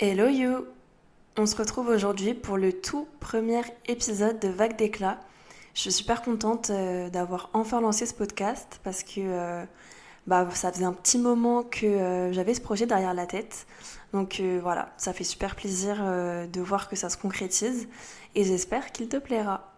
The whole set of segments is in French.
Hello you On se retrouve aujourd'hui pour le tout premier épisode de Vague d'éclat. Je suis super contente euh, d'avoir enfin lancé ce podcast parce que euh, bah, ça faisait un petit moment que euh, j'avais ce projet derrière la tête. Donc voilà, ça fait super plaisir de voir que ça se concrétise et j'espère qu'il te plaira.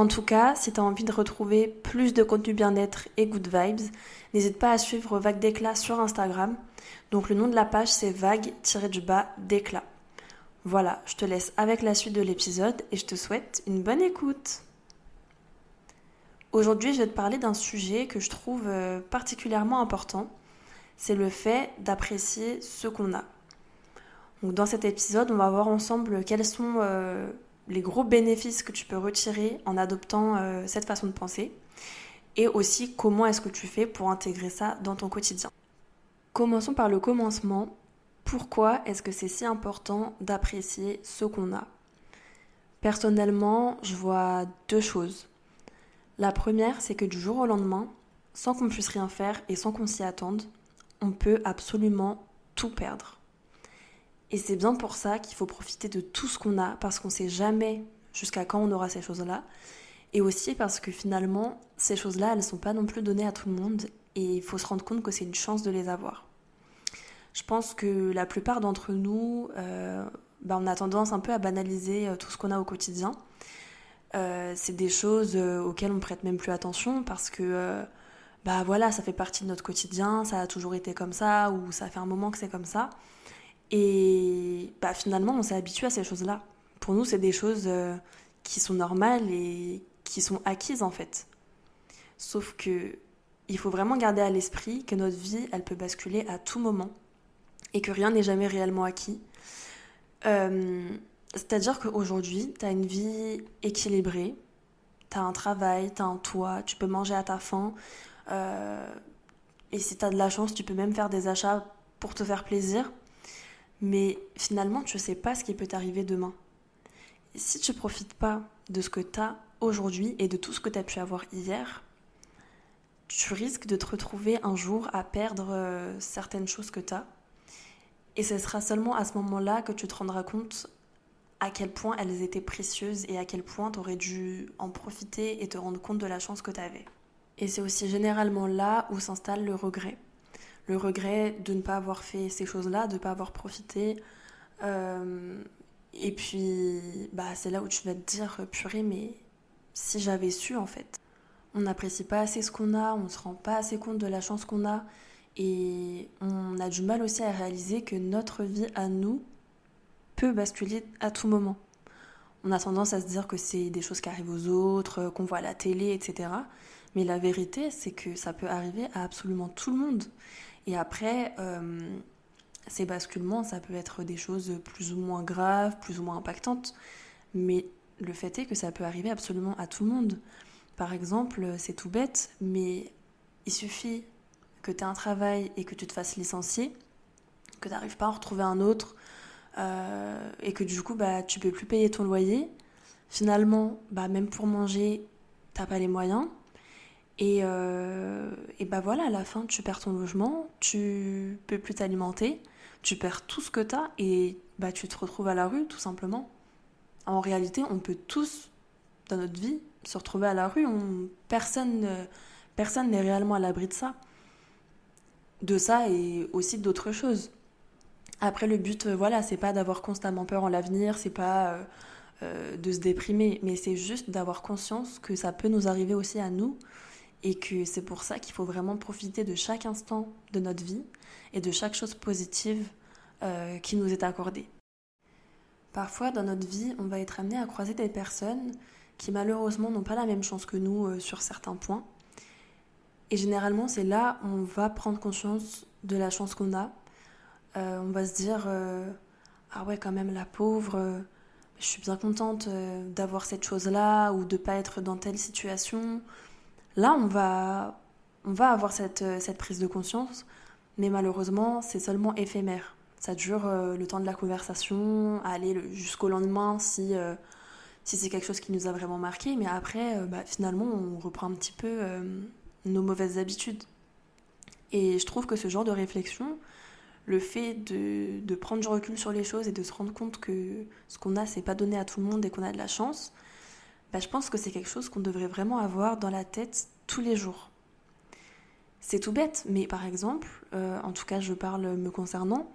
En tout cas, si tu as envie de retrouver plus de contenu bien-être et good vibes, n'hésite pas à suivre Vague d'éclat sur Instagram. Donc le nom de la page c'est vague-du-bas d'éclat. Voilà, je te laisse avec la suite de l'épisode et je te souhaite une bonne écoute. Aujourd'hui, je vais te parler d'un sujet que je trouve euh, particulièrement important. C'est le fait d'apprécier ce qu'on a. Donc dans cet épisode, on va voir ensemble quels sont euh, les gros bénéfices que tu peux retirer en adoptant euh, cette façon de penser et aussi comment est-ce que tu fais pour intégrer ça dans ton quotidien. Commençons par le commencement. Pourquoi est-ce que c'est si important d'apprécier ce qu'on a? Personnellement, je vois deux choses. La première, c'est que du jour au lendemain, sans qu'on puisse rien faire et sans qu'on s'y attende, on peut absolument tout perdre. Et c'est bien pour ça qu'il faut profiter de tout ce qu'on a, parce qu'on ne sait jamais jusqu'à quand on aura ces choses-là. Et aussi parce que finalement, ces choses-là, elles ne sont pas non plus données à tout le monde et il faut se rendre compte que c'est une chance de les avoir. Je pense que la plupart d'entre nous, euh, bah, on a tendance un peu à banaliser euh, tout ce qu'on a au quotidien. Euh, c'est des choses auxquelles on prête même plus attention parce que bah voilà, ça fait partie de notre quotidien, ça a toujours été comme ça ou ça fait un moment que c'est comme ça. Et bah finalement, on s'est habitué à ces choses-là. Pour nous, c'est des choses qui sont normales et qui sont acquises en fait. Sauf que il faut vraiment garder à l'esprit que notre vie, elle peut basculer à tout moment et que rien n'est jamais réellement acquis. Euh, c'est-à-dire qu'aujourd'hui, tu as une vie équilibrée, tu as un travail, tu as un toit, tu peux manger à ta faim. Euh, et si tu as de la chance, tu peux même faire des achats pour te faire plaisir. Mais finalement, tu ne sais pas ce qui peut t'arriver demain. si tu ne profites pas de ce que tu as aujourd'hui et de tout ce que tu as pu avoir hier, tu risques de te retrouver un jour à perdre euh, certaines choses que tu as. Et ce sera seulement à ce moment-là que tu te rendras compte à quel point elles étaient précieuses et à quel point tu aurais dû en profiter et te rendre compte de la chance que tu avais. Et c'est aussi généralement là où s'installe le regret. Le regret de ne pas avoir fait ces choses-là, de ne pas avoir profité. Euh, et puis, bah, c'est là où tu vas te dire, purée, mais si j'avais su en fait on n'apprécie pas assez ce qu'on a, on ne se rend pas assez compte de la chance qu'on a et on a du mal aussi à réaliser que notre vie à nous peut basculer à tout moment. On a tendance à se dire que c'est des choses qui arrivent aux autres, qu'on voit à la télé, etc. Mais la vérité, c'est que ça peut arriver à absolument tout le monde. Et après, euh, ces basculements, ça peut être des choses plus ou moins graves, plus ou moins impactantes. Mais le fait est que ça peut arriver absolument à tout le monde. Par exemple, c'est tout bête, mais il suffit que tu aies un travail et que tu te fasses licencier, que tu n'arrives pas à en retrouver un autre, euh, et que du coup, bah, tu peux plus payer ton loyer. Finalement, bah, même pour manger, t'as pas les moyens. Et, euh, bah voilà, à la fin, tu perds ton logement, tu peux plus t'alimenter, tu perds tout ce que tu as et bah, tu te retrouves à la rue, tout simplement. En réalité, on peut tous, dans notre vie, se retrouver à la rue. On, personne personne n'est réellement à l'abri de ça. De ça et aussi d'autres choses. Après, le but, euh, voilà, c'est pas d'avoir constamment peur en l'avenir, c'est pas euh, euh, de se déprimer, mais c'est juste d'avoir conscience que ça peut nous arriver aussi à nous et que c'est pour ça qu'il faut vraiment profiter de chaque instant de notre vie et de chaque chose positive qui nous est accordée. Parfois, dans notre vie, on va être amené à croiser des personnes qui malheureusement n'ont pas la même chance que nous euh, sur certains points. Et généralement, c'est là où on va prendre conscience de la chance qu'on a. Euh, on va se dire euh, Ah ouais, quand même, la pauvre, je suis bien contente d'avoir cette chose-là ou de pas être dans telle situation. Là, on va, on va avoir cette, cette prise de conscience, mais malheureusement, c'est seulement éphémère. Ça dure le temps de la conversation, aller jusqu'au lendemain si si c'est quelque chose qui nous a vraiment marqué, mais après, euh, bah, finalement, on reprend un petit peu euh, nos mauvaises habitudes. Et je trouve que ce genre de réflexion, le fait de, prendre du recul sur les choses et de se rendre compte que ce qu'on a, c'est pas donné à tout le monde et qu'on a de la chance, bah, je pense que c'est quelque chose qu'on devrait vraiment avoir dans la tête tous les jours. C'est tout bête, mais par exemple, euh, en tout cas je parle me concernant,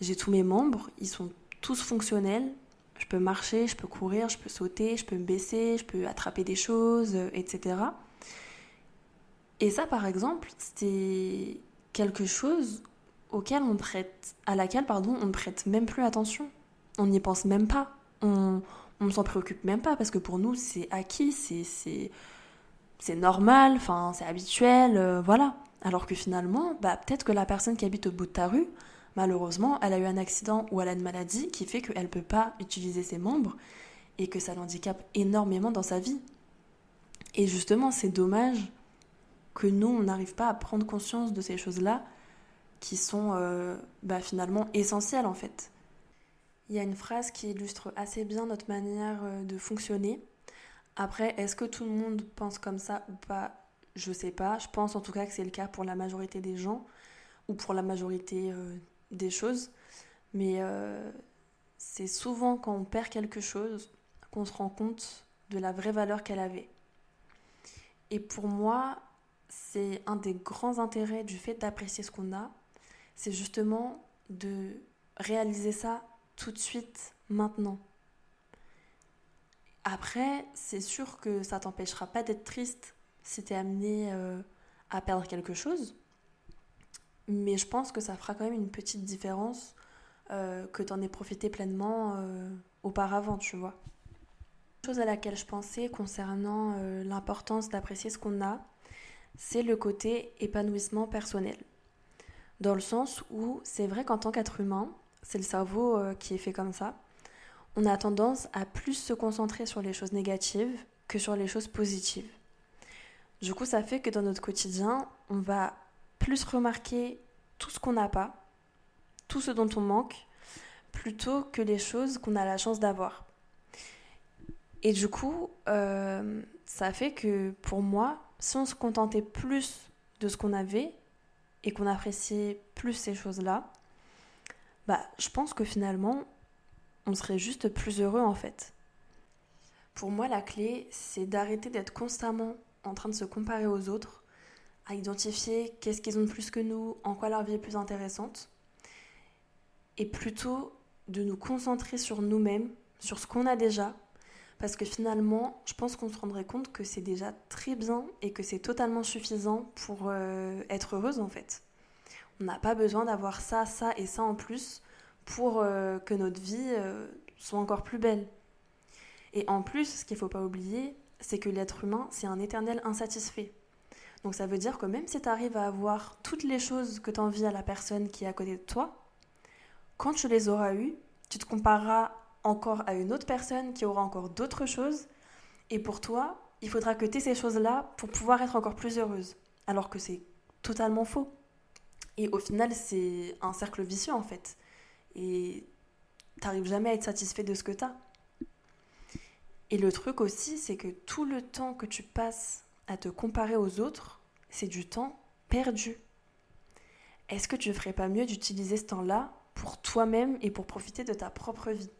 j'ai tous mes membres, ils sont tous fonctionnels, je peux marcher, je peux courir, je peux sauter, je peux me baisser, je peux attraper des choses, euh, etc. Et ça, par exemple, c'est quelque chose auquel on prête, à laquelle pardon, on ne prête même plus attention. On n'y pense même pas. Ne s'en préoccupe même pas parce que pour nous, c'est acquis, c'est c'est normal, enfin c'est habituel, euh, voilà. Alors que finalement, bah, peut-être que la personne qui habite au bout de ta rue, malheureusement, elle a eu un accident ou elle a une maladie qui fait qu'elle ne peut pas utiliser ses membres et que ça l'handicape énormément dans sa vie. Et justement, c'est dommage que nous, on n'arrive pas à prendre conscience de ces choses-là qui sont euh, bah, finalement essentielles en fait. Il y a une phrase qui illustre assez bien notre manière euh, de fonctionner. Après, est-ce que tout le monde pense comme ça ou pas? Je sais pas. Je pense en tout cas que c'est le cas pour la majorité des gens ou pour la majorité euh, des choses. Mais c'est souvent quand on perd quelque chose qu'on se rend compte de la vraie valeur qu'elle avait. Et pour moi, c'est un des grands intérêts du fait d'apprécier ce qu'on a, c'est justement de réaliser ça tout de suite, maintenant. Après, c'est sûr que ça t'empêchera pas d'être triste si tu es amené euh, à perdre quelque chose, mais je pense que ça fera quand même une petite différence euh, que tu en aies profité pleinement euh, auparavant, tu vois. Chose à laquelle je pensais concernant l'importance d'apprécier ce qu'on a, c'est le côté épanouissement personnel. Dans le sens où c'est vrai qu'en tant qu'être humain, c'est le cerveau euh, qui est fait comme ça, on a tendance à plus se concentrer sur les choses négatives que sur les choses positives. Du coup, ça fait que dans notre quotidien, on va plus remarquer tout ce qu'on n'a pas, tout ce dont on manque, plutôt que les choses qu'on a la chance d'avoir. Et du coup, euh, ça fait que pour moi, si on se contentait plus de ce qu'on avait et qu'on appréciait plus ces choses-là, bah, je pense que finalement, on serait juste plus heureux en fait. Pour moi, la clé, c'est d'arrêter d'être constamment en train de se comparer aux autres, à identifier qu'est-ce qu'ils ont de plus que nous, en quoi leur vie est plus intéressante, et plutôt de nous concentrer sur nous-mêmes, sur ce qu'on a déjà, parce que finalement, je pense qu'on se rendrait compte que c'est déjà très bien et que c'est totalement suffisant pour euh, être heureuse en fait. On n'a pas besoin d'avoir ça, ça et ça en plus pour euh, que notre vie euh, soit encore plus belle. Et en plus, ce qu'il ne faut pas oublier, c'est que l'être humain, c'est un éternel insatisfait. Donc ça veut dire que même si tu arrives à avoir toutes les choses que tu envies à la personne qui est à côté de toi, quand tu les auras eues, tu te compareras encore à une autre personne qui aura encore d'autres choses. Et pour toi, il faudra que tu aies ces choses-là pour pouvoir être encore plus heureuse. Alors que c'est totalement faux. Et au final, c'est un cercle vicieux en fait. Et t'arrives jamais à être satisfait de ce que tu as. Et le truc aussi, c'est que tout le temps que tu passes à te comparer aux autres, c'est du temps perdu. Est-ce que tu ne ferais pas mieux d'utiliser ce temps-là pour toi-même et pour profiter de ta propre vie?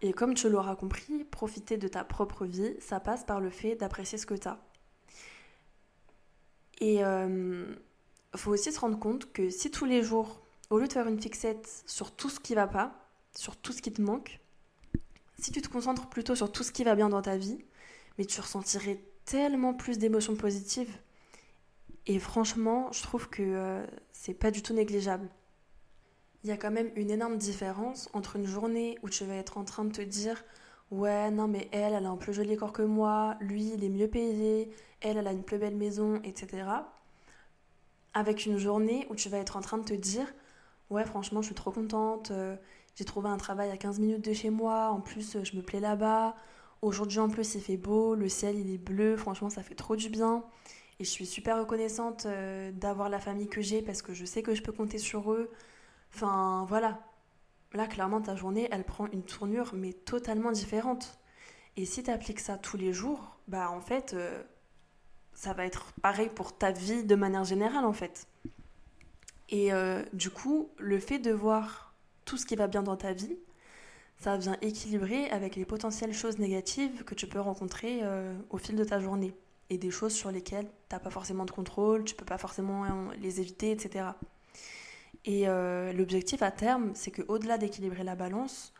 Et comme tu l'auras compris, profiter de ta propre vie, ça passe par le fait d'apprécier ce que tu as. Et euh, faut aussi se rendre compte que si tous les jours, au lieu de faire une fixette sur tout ce qui va pas, sur tout ce qui te manque, si tu te concentres plutôt sur tout ce qui va bien dans ta vie, mais tu ressentirais tellement plus d'émotions positives. Et franchement, je trouve que euh, c'est pas du tout négligeable il y a quand même une énorme différence entre une journée où tu vas être en train de te dire ouais non mais elle elle a un plus joli corps que moi, lui il est mieux payé, elle elle a une plus belle maison, etc. Avec une journée où tu vas être en train de te dire ouais franchement je suis trop contente, euh, j'ai trouvé un travail à 15 minutes de chez moi, en plus je me plais là-bas, aujourd'hui en plus il fait beau, le ciel il est bleu, franchement ça fait trop du bien. Et je suis super reconnaissante euh, d'avoir la famille que j'ai parce que je sais que je peux compter sur eux. Enfin, voilà. Là, clairement, ta journée, elle prend une tournure, mais totalement différente. Et si tu appliques ça tous les jours, bah en fait, euh, ça va être pareil pour ta vie de manière générale, en fait. Et euh, du coup, le fait de voir tout ce qui va bien dans ta vie, ça vient équilibrer avec les potentielles choses négatives que tu peux rencontrer euh, au fil de ta journée. Et des choses sur lesquelles tu n'as pas forcément de contrôle, tu peux pas forcément les éviter, etc. Et euh, l'objectif à terme, c'est qu'au-delà d'équilibrer la balance,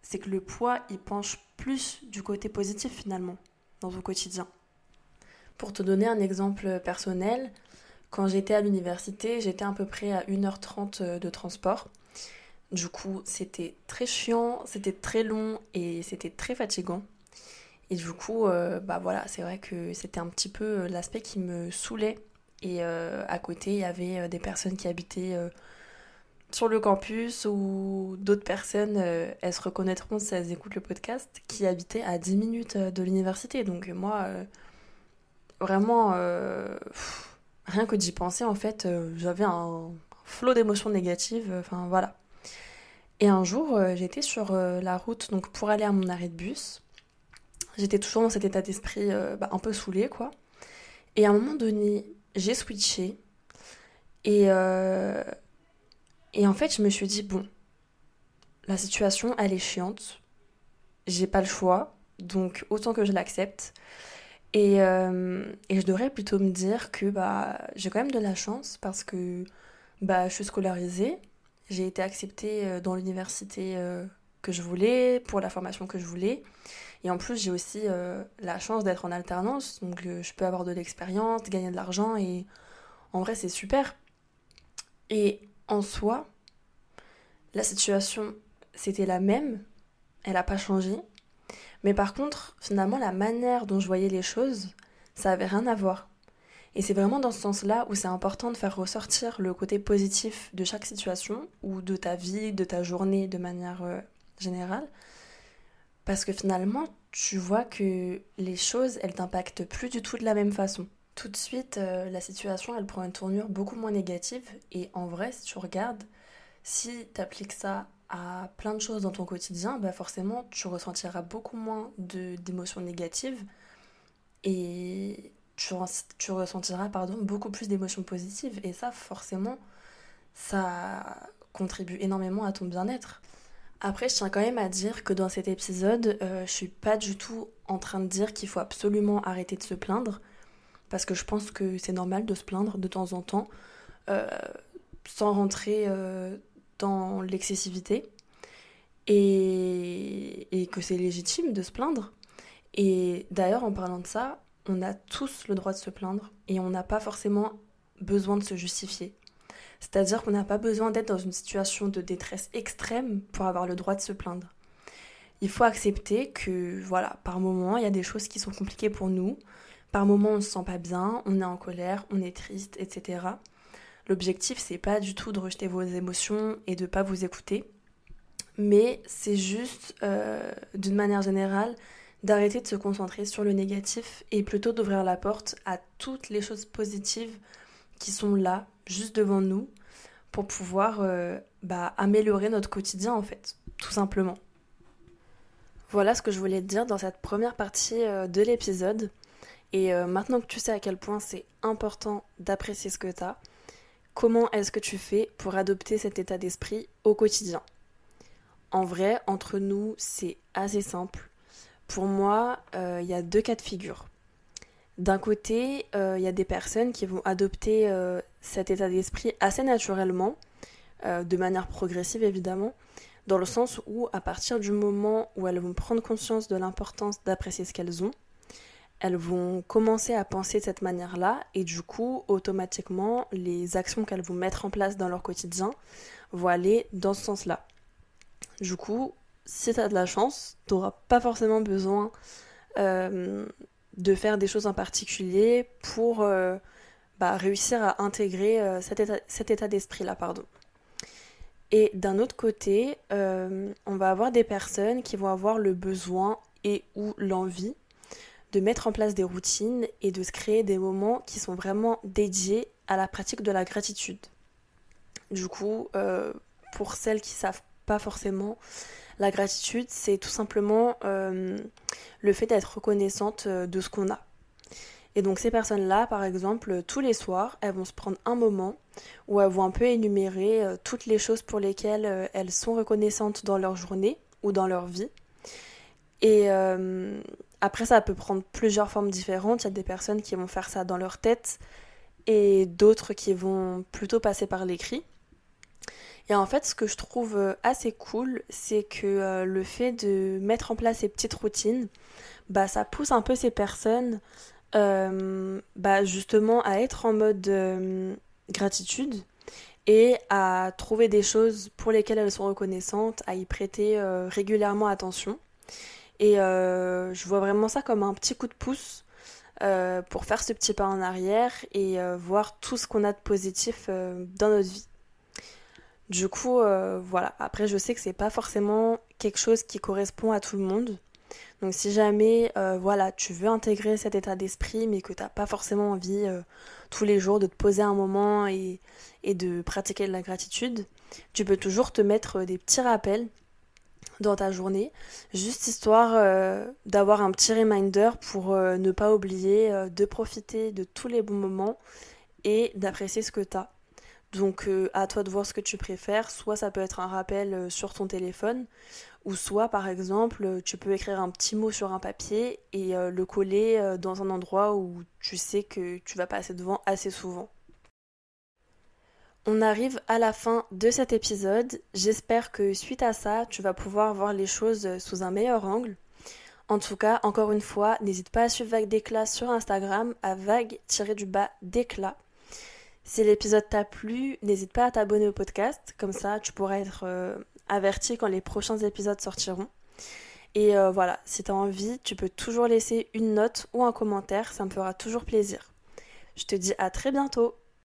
c'est que le poids, il penche plus du côté positif finalement dans ton quotidien. Pour te donner un exemple personnel, quand j'étais à l'université, j'étais à peu près à 1h30 de transport. Du coup, c'était très chiant, c'était très long et c'était très fatigant. Et du coup, euh, bah voilà, c'est vrai que c'était un petit peu euh, l'aspect qui me saoulait. Et euh, à côté, il y avait des personnes qui habitaient sur le campus ou d'autres personnes, elles se reconnaîtront si elles écoutent le podcast, qui habitaient à 10 minutes de l'université. Donc moi, vraiment, rien que d'y penser, en fait, j'avais un flot d'émotions négatives. Enfin voilà. Et un jour, euh, j'étais sur euh, la route donc pour aller à mon arrêt de bus. J'étais toujours dans cet état d'esprit euh, bah, un peu saoulé, quoi. Et à un moment donné, j'ai switché. Et, et en fait, je me suis dit, bon, la situation, elle est chiante. J'ai pas le choix. Donc, autant que je l'accepte. Et, et, je devrais plutôt me dire que bah, j'ai quand même de la chance parce que bah, je suis scolarisée j'ai été acceptée euh, dans l'université euh, que je voulais, pour la formation que je voulais. Et en plus, j'ai aussi euh, la chance d'être en alternance, donc je peux avoir de l'expérience, gagner de l'argent, et en vrai, c'est super. Et en soi, la situation, c'était la même, elle n'a pas changé. Mais par contre, finalement, la manière dont je voyais les choses, ça avait rien à voir. Et c'est vraiment dans ce sens-là où c'est important de faire ressortir le côté positif de chaque situation ou de ta vie, de ta journée de manière euh, générale. Parce que finalement, tu vois que les choses, elles t'impactent plus du tout de la même façon. Tout de suite, euh, la situation, elle prend une tournure beaucoup moins négative. Et en vrai, si tu regardes, si tu appliques ça à plein de choses dans ton quotidien, bah forcément, tu ressentiras beaucoup moins d'émotions négatives. Et tu, ressentiras pardon, beaucoup plus d'émotions positives. Et ça, forcément, ça contribue énormément à ton bien-être. Après, je tiens quand même à dire que dans cet épisode, euh, je suis pas du tout en train de dire qu'il faut absolument arrêter de se plaindre, parce que je pense que c'est normal de se plaindre de temps en temps, euh, sans rentrer euh, dans l'excessivité, et, et que c'est légitime de se plaindre. Et d'ailleurs, en parlant de ça, on a tous le droit de se plaindre et on n'a pas forcément besoin de se justifier. C'est-à-dire qu'on n'a pas besoin d'être dans une situation de détresse extrême pour avoir le droit de se plaindre. Il faut accepter que, voilà, par moment, il y a des choses qui sont compliquées pour nous. Par moment, on se sent pas bien, on est en colère, on est triste, etc. L'objectif, c'est pas du tout de rejeter vos émotions et de pas vous écouter, mais c'est juste, euh, d'une manière générale, d'arrêter de se concentrer sur le négatif et plutôt d'ouvrir la porte à toutes les choses positives qui sont là, juste devant nous, pour pouvoir euh, bah, améliorer notre quotidien en fait, tout simplement. Voilà ce que je voulais te dire dans cette première partie euh, de l'épisode. Et maintenant que tu sais à quel point c'est important d'apprécier ce que tu as, comment est-ce que tu fais pour adopter cet état d'esprit au quotidien? En vrai, entre nous, c'est assez simple. Pour moi, euh, il y a deux cas de figure. D'un côté, euh, il y a des personnes qui vont adopter euh, cet état d'esprit assez naturellement, de manière progressive évidemment, dans le sens où à partir du moment où elles vont prendre conscience de l'importance d'apprécier ce qu'elles ont, elles vont commencer à penser de cette manière-là et du coup, automatiquement, les actions qu'elles vont mettre en place dans leur quotidien vont aller dans ce sens-là. Du coup, si tu as de la chance, tu n'auras pas forcément besoin euh, de faire des choses en particulier pour euh, bah, réussir à intégrer euh, cet état, d'esprit-là. pardon. Et d'un autre côté, on va avoir des personnes qui vont avoir le besoin et ou l'envie de mettre en place des routines et de se créer des moments qui sont vraiment dédiés à la pratique de la gratitude. Du coup, pour celles qui savent pas forcément, la gratitude, c'est tout simplement euh, le fait d'être reconnaissante euh, de ce qu'on a. Et donc ces personnes-là, par exemple, tous les soirs, elles vont se prendre un moment où elles vont un peu énumérer euh, toutes les choses pour lesquelles euh, elles sont reconnaissantes dans leur journée ou dans leur vie. Euh, après, ça peut prendre plusieurs formes différentes. Il y a des personnes qui vont faire ça dans leur tête et d'autres qui vont plutôt passer par l'écrit. Et en fait, ce que je trouve assez cool, c'est que le fait de mettre en place ces petites routines, bah, ça pousse un peu ces personnes euh, bah, justement à être en mode euh, gratitude et à trouver des choses pour lesquelles elles sont reconnaissantes, à y prêter euh, régulièrement attention. Et je vois vraiment ça comme un petit coup de pouce pour faire ce petit pas en arrière et voir tout ce qu'on a de positif dans notre vie. Du coup, voilà. Après, je sais que c'est pas forcément quelque chose qui correspond à tout le monde. Donc si jamais euh, voilà, tu veux intégrer cet état d'esprit mais que tu n'as pas forcément envie euh, tous les jours de te poser un moment et, de pratiquer de la gratitude, tu peux toujours te mettre euh, des petits rappels dans ta journée, juste histoire d'avoir un petit reminder pour ne pas oublier de profiter de tous les bons moments et d'apprécier ce que tu as. Donc à toi de voir ce que tu préfères, soit ça peut être un rappel sur ton téléphone, ou soit, par exemple, tu peux écrire un petit mot sur un papier et euh, le coller euh, dans un endroit où tu sais que tu vas passer devant assez souvent. On arrive à la fin de cet épisode. J'espère que suite à ça, tu vas pouvoir voir les choses sous un meilleur angle. En tout cas, encore une fois, n'hésite pas à suivre Vague d'éclat sur Instagram à vague-du-bas d'éclat. Si l'épisode t'a plu, n'hésite pas à t'abonner au podcast, comme ça tu pourras être euh, averti quand les prochains épisodes sortiront. Et euh, voilà, si tu as envie, tu peux toujours laisser une note ou un commentaire, ça me fera toujours plaisir. Je te dis à très bientôt